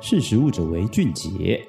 识时务者为俊杰。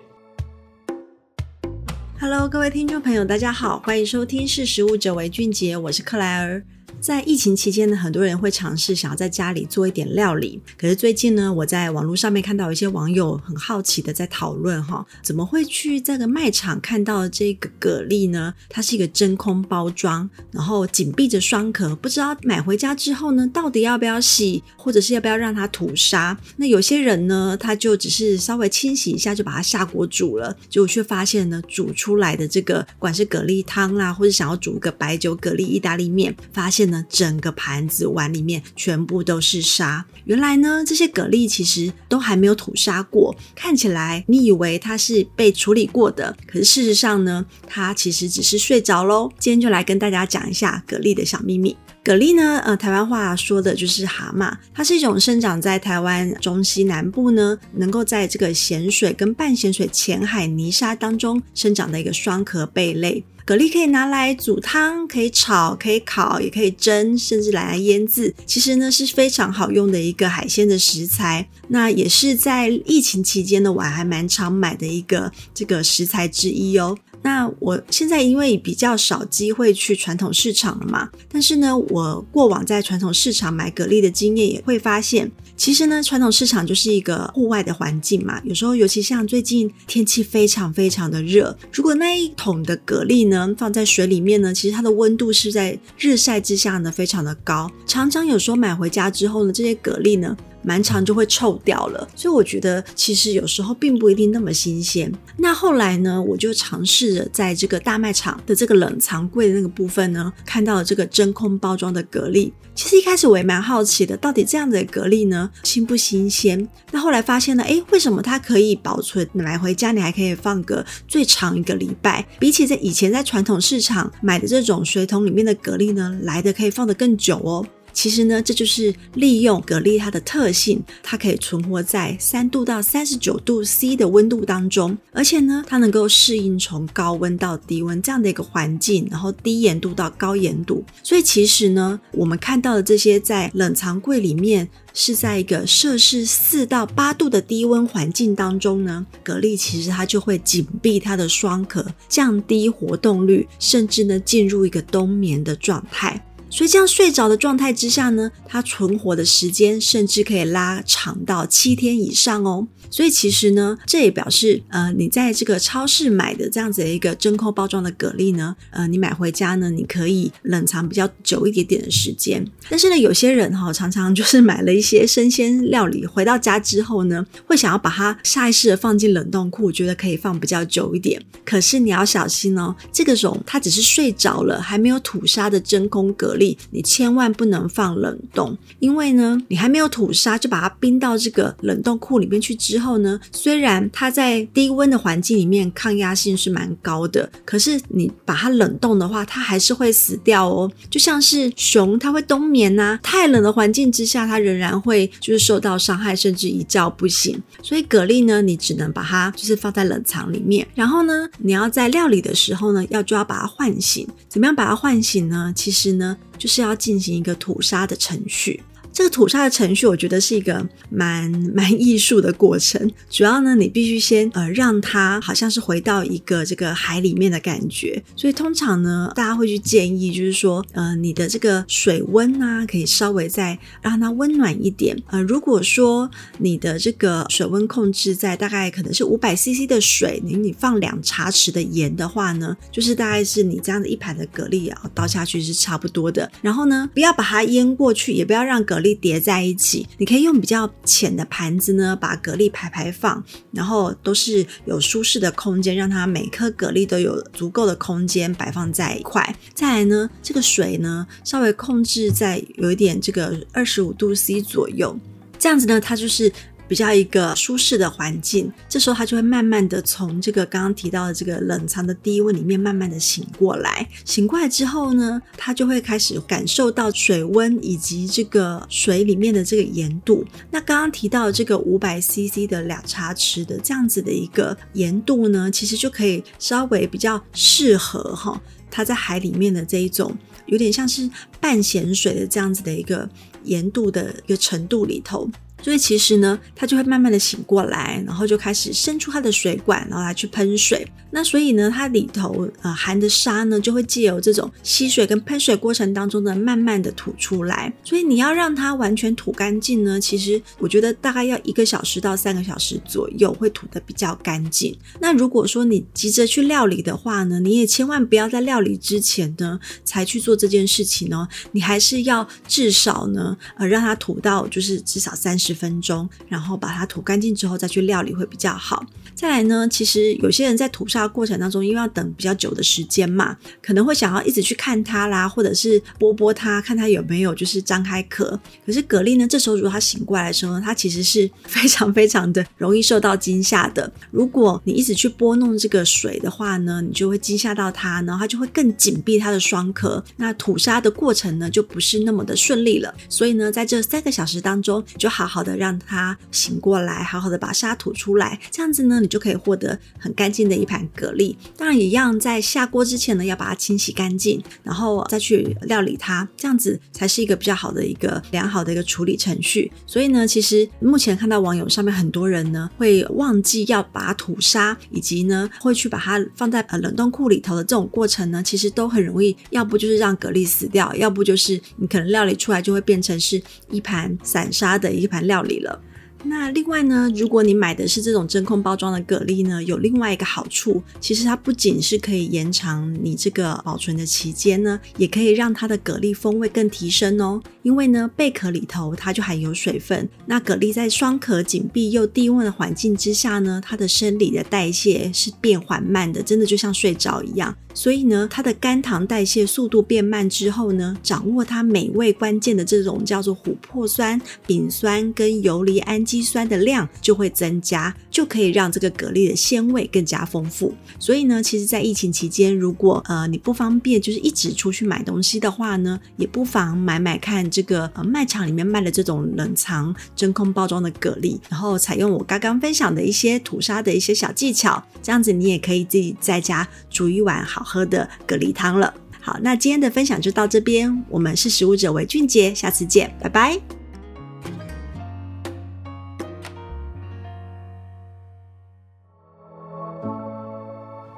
Hello，各位听众朋友，大家好，欢迎收听《识时务者为俊杰》，我是克莱尔。在疫情期间呢，很多人会尝试想要在家里做一点料理。可是最近呢，我在网络上面看到一些网友很好奇的在讨论哈，怎么会去这个卖场看到这个蛤蜊呢？它是一个真空包装，然后紧闭着双壳，不知道买回家之后呢，到底要不要洗，或者是要不要让它吐沙？那有些人呢，他就只是稍微清洗一下就把它下锅煮了，结果却发现呢，煮出来的这个，不管是蛤蜊汤啦，或者想要煮个白酒蛤蜊意大利面，发现。整个盘子碗里面全部都是沙。原来呢，这些蛤蜊其实都还没有吐沙过。看起来你以为它是被处理过的，可是事实上呢，它其实只是睡着喽。今天就来跟大家讲一下蛤蜊的小秘密。蛤蜊呢，呃，台湾话说的就是蛤蟆，它是一种生长在台湾中西南部呢，能够在这个咸水跟半咸水浅海泥沙当中生长的一个双壳贝类。蛤蜊可以拿来煮汤，可以炒，可以烤，也可以蒸，甚至来腌制。其实呢，是非常好用的一个海鲜的食材。那也是在疫情期间呢，我还蛮常买的一个这个食材之一哦。那我现在因为比较少机会去传统市场了嘛，但是呢，我过往在传统市场买蛤蜊的经验也会发现，其实呢，传统市场就是一个户外的环境嘛。有时候，尤其像最近天气非常非常的热，如果那一桶的蛤蜊呢放在水里面呢，其实它的温度是在日晒之下呢，非常的高。常常有时候买回家之后呢，这些蛤蜊呢。蛮长就会臭掉了，所以我觉得其实有时候并不一定那么新鲜。那后来呢，我就尝试着在这个大卖场的这个冷藏柜的那个部分呢，看到了这个真空包装的蛤蜊。其实一开始我也蛮好奇的，到底这样的蛤蜊呢，新不新鲜？那后来发现呢，诶，为什么它可以保存，买回家你还可以放个最长一个礼拜？比起在以前在传统市场买的这种水桶里面的蛤蜊呢，来的可以放得更久哦。其实呢，这就是利用蛤蜊它的特性，它可以存活在三度到三十九度 C 的温度当中，而且呢，它能够适应从高温到低温这样的一个环境，然后低盐度到高盐度。所以其实呢，我们看到的这些在冷藏柜里面是在一个摄氏四到八度的低温环境当中呢，蛤蜊其实它就会紧闭它的双壳，降低活动率，甚至呢进入一个冬眠的状态。所以这样睡着的状态之下呢，它存活的时间甚至可以拉长到七天以上哦。所以其实呢，这也表示，呃，你在这个超市买的这样子的一个真空包装的蛤蜊呢，呃，你买回家呢，你可以冷藏比较久一点点的时间。但是呢，有些人哈、哦，常常就是买了一些生鲜料理回到家之后呢，会想要把它下意识的放进冷冻库，觉得可以放比较久一点。可是你要小心哦，这个种它只是睡着了，还没有吐沙的真空蛤你千万不能放冷冻，因为呢，你还没有吐沙就把它冰到这个冷冻库里面去之后呢，虽然它在低温的环境里面抗压性是蛮高的，可是你把它冷冻的话，它还是会死掉哦。就像是熊，它会冬眠呐、啊，太冷的环境之下，它仍然会就是受到伤害，甚至一觉不醒。所以蛤蜊呢，你只能把它就是放在冷藏里面，然后呢，你要在料理的时候呢，要就要把它唤醒。怎么样把它唤醒呢？其实呢。就是要进行一个屠杀的程序。这个吐沙的程序，我觉得是一个蛮蛮艺术的过程。主要呢，你必须先呃让它好像是回到一个这个海里面的感觉。所以通常呢，大家会去建议，就是说，呃，你的这个水温啊，可以稍微再让它温暖一点。呃，如果说你的这个水温控制在大概可能是五百 CC 的水，你你放两茶匙的盐的话呢，就是大概是你这样的一盘的蛤蜊啊倒下去是差不多的。然后呢，不要把它淹过去，也不要让蛤蜊叠在一起，你可以用比较浅的盘子呢，把蛤蜊排排放，然后都是有舒适的空间，让它每颗蛤蜊都有足够的空间摆放在一块。再来呢，这个水呢，稍微控制在有一点这个二十五度 C 左右，这样子呢，它就是。比较一个舒适的环境，这时候它就会慢慢的从这个刚刚提到的这个冷藏的低温里面慢慢的醒过来。醒过来之后呢，它就会开始感受到水温以及这个水里面的这个盐度。那刚刚提到这个五百 CC 的两茶匙的这样子的一个盐度呢，其实就可以稍微比较适合哈，它在海里面的这一种有点像是半咸水的这样子的一个盐度的一个程度里头。所以其实呢，它就会慢慢的醒过来，然后就开始伸出它的水管，然后来去喷水。那所以呢，它里头呃含的沙呢，就会借由这种吸水跟喷水过程当中呢，慢慢的吐出来。所以你要让它完全吐干净呢，其实我觉得大概要一个小时到三个小时左右会吐得比较干净。那如果说你急着去料理的话呢，你也千万不要在料理之前呢才去做这件事情哦，你还是要至少呢呃让它吐到就是至少三十十分钟，然后把它吐干净之后再去料理会比较好。再来呢，其实有些人在吐沙的过程当中，因为要等比较久的时间嘛，可能会想要一直去看它啦，或者是拨拨它，看它有没有就是张开壳。可是蛤蜊呢，这时候如果它醒过来的时候呢，它其实是 非常非常的容易受到惊吓的。如果你一直去拨弄这个水的话呢，你就会惊吓到它，然后它就会更紧闭它的双壳。那吐沙的过程呢，就不是那么的顺利了。所以呢，在这三个小时当中，就好好好的让它醒过来，好好的把沙吐出来，这样子呢，你就可以获得很干净的一盘蛤蜊。当然，一样在下锅之前呢，要把它清洗干净，然后再去料理它，这样子才是一个比较好的一个良好的一个处理程序。所以呢，其实目前看到网友上面很多人呢，会忘记要把它吐沙，以及呢会去把它放在呃冷冻库里头的这种过程呢，其实都很容易，要不就是让蛤蜊死掉，要不就是你可能料理出来就会变成是一盘散沙的一盘料理了。那另外呢，如果你买的是这种真空包装的蛤蜊呢，有另外一个好处，其实它不仅是可以延长你这个保存的期间呢，也可以让它的蛤蜊风味更提升哦。因为呢，贝壳里头它就含有水分，那蛤蜊在双壳紧闭又低温的环境之下呢，它的生理的代谢是变缓慢的，真的就像睡着一样。所以呢，它的肝糖代谢速度变慢之后呢，掌握它美味关键的这种叫做琥珀酸、丙酸跟游离氨基酸的量就会增加，就可以让这个蛤蜊的鲜味更加丰富。所以呢，其实，在疫情期间，如果呃你不方便就是一直出去买东西的话呢，也不妨买买看这个呃卖场里面卖的这种冷藏真空包装的蛤蜊，然后采用我刚刚分享的一些吐沙的一些小技巧，这样子你也可以自己在家煮一碗好好喝的蛤蜊汤了。好，那今天的分享就到这边，我们是食物者为俊杰，下次见，拜拜。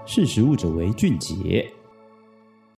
识食物者为俊杰。